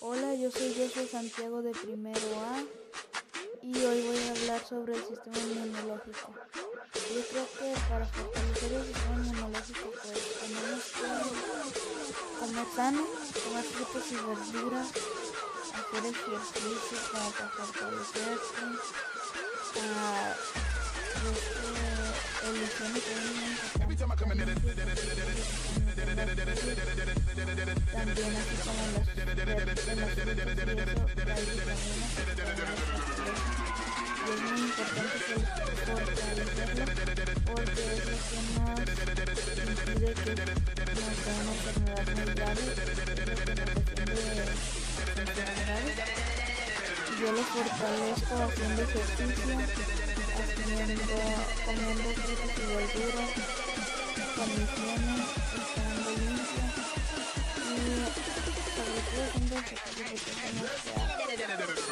Hola, yo soy Joshua Santiago de primero A y hoy voy a hablar sobre el sistema inmunológico. Yo creo que para fortalecer el sistema inmunológico pues tenemos que comer sano, comer frutas y verduras, hacer ejercicio como para fortalecerse, uh, este, el higiene es también así. Yo lo fortalezco haciendo ejercicio, haciendo, comiendo frutas y verduras, con higiene, y sobre todo haciendo ejercicio porque tenemos que